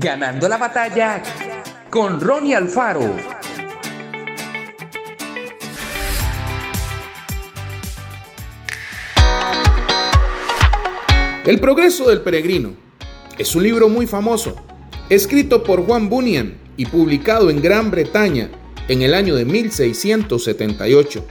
Ganando la batalla con Ronnie Alfaro. El progreso del peregrino es un libro muy famoso, escrito por Juan Bunyan y publicado en Gran Bretaña en el año de 1678.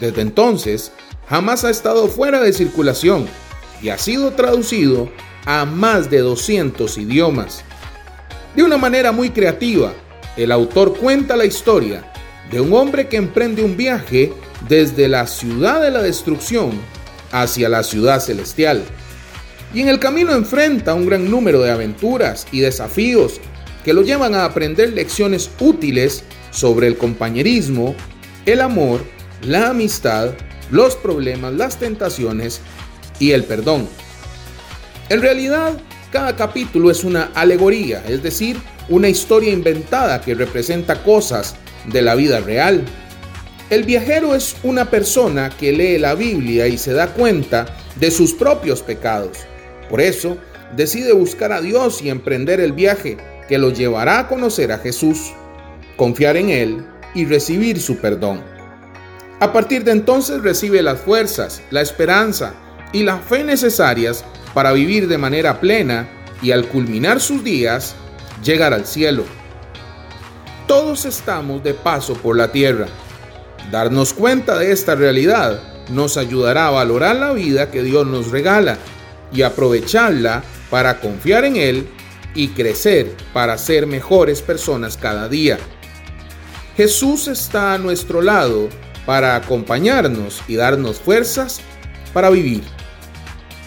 Desde entonces, jamás ha estado fuera de circulación y ha sido traducido a más de 200 idiomas. De una manera muy creativa, el autor cuenta la historia de un hombre que emprende un viaje desde la ciudad de la destrucción hacia la ciudad celestial. Y en el camino enfrenta un gran número de aventuras y desafíos que lo llevan a aprender lecciones útiles sobre el compañerismo, el amor, la amistad, los problemas, las tentaciones y el perdón. En realidad, cada capítulo es una alegoría, es decir, una historia inventada que representa cosas de la vida real. El viajero es una persona que lee la Biblia y se da cuenta de sus propios pecados. Por eso, decide buscar a Dios y emprender el viaje que lo llevará a conocer a Jesús, confiar en Él y recibir su perdón. A partir de entonces recibe las fuerzas, la esperanza y la fe necesarias para vivir de manera plena y al culminar sus días, llegar al cielo. Todos estamos de paso por la tierra. Darnos cuenta de esta realidad nos ayudará a valorar la vida que Dios nos regala y aprovecharla para confiar en Él y crecer para ser mejores personas cada día. Jesús está a nuestro lado para acompañarnos y darnos fuerzas para vivir.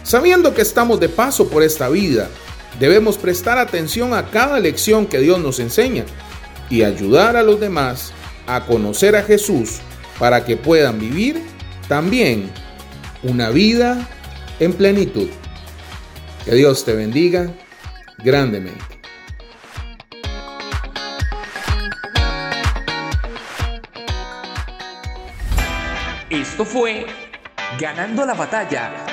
Sabiendo que estamos de paso por esta vida, debemos prestar atención a cada lección que Dios nos enseña y ayudar a los demás a conocer a Jesús para que puedan vivir también una vida en plenitud. Que Dios te bendiga grandemente. Esto fue Ganando la batalla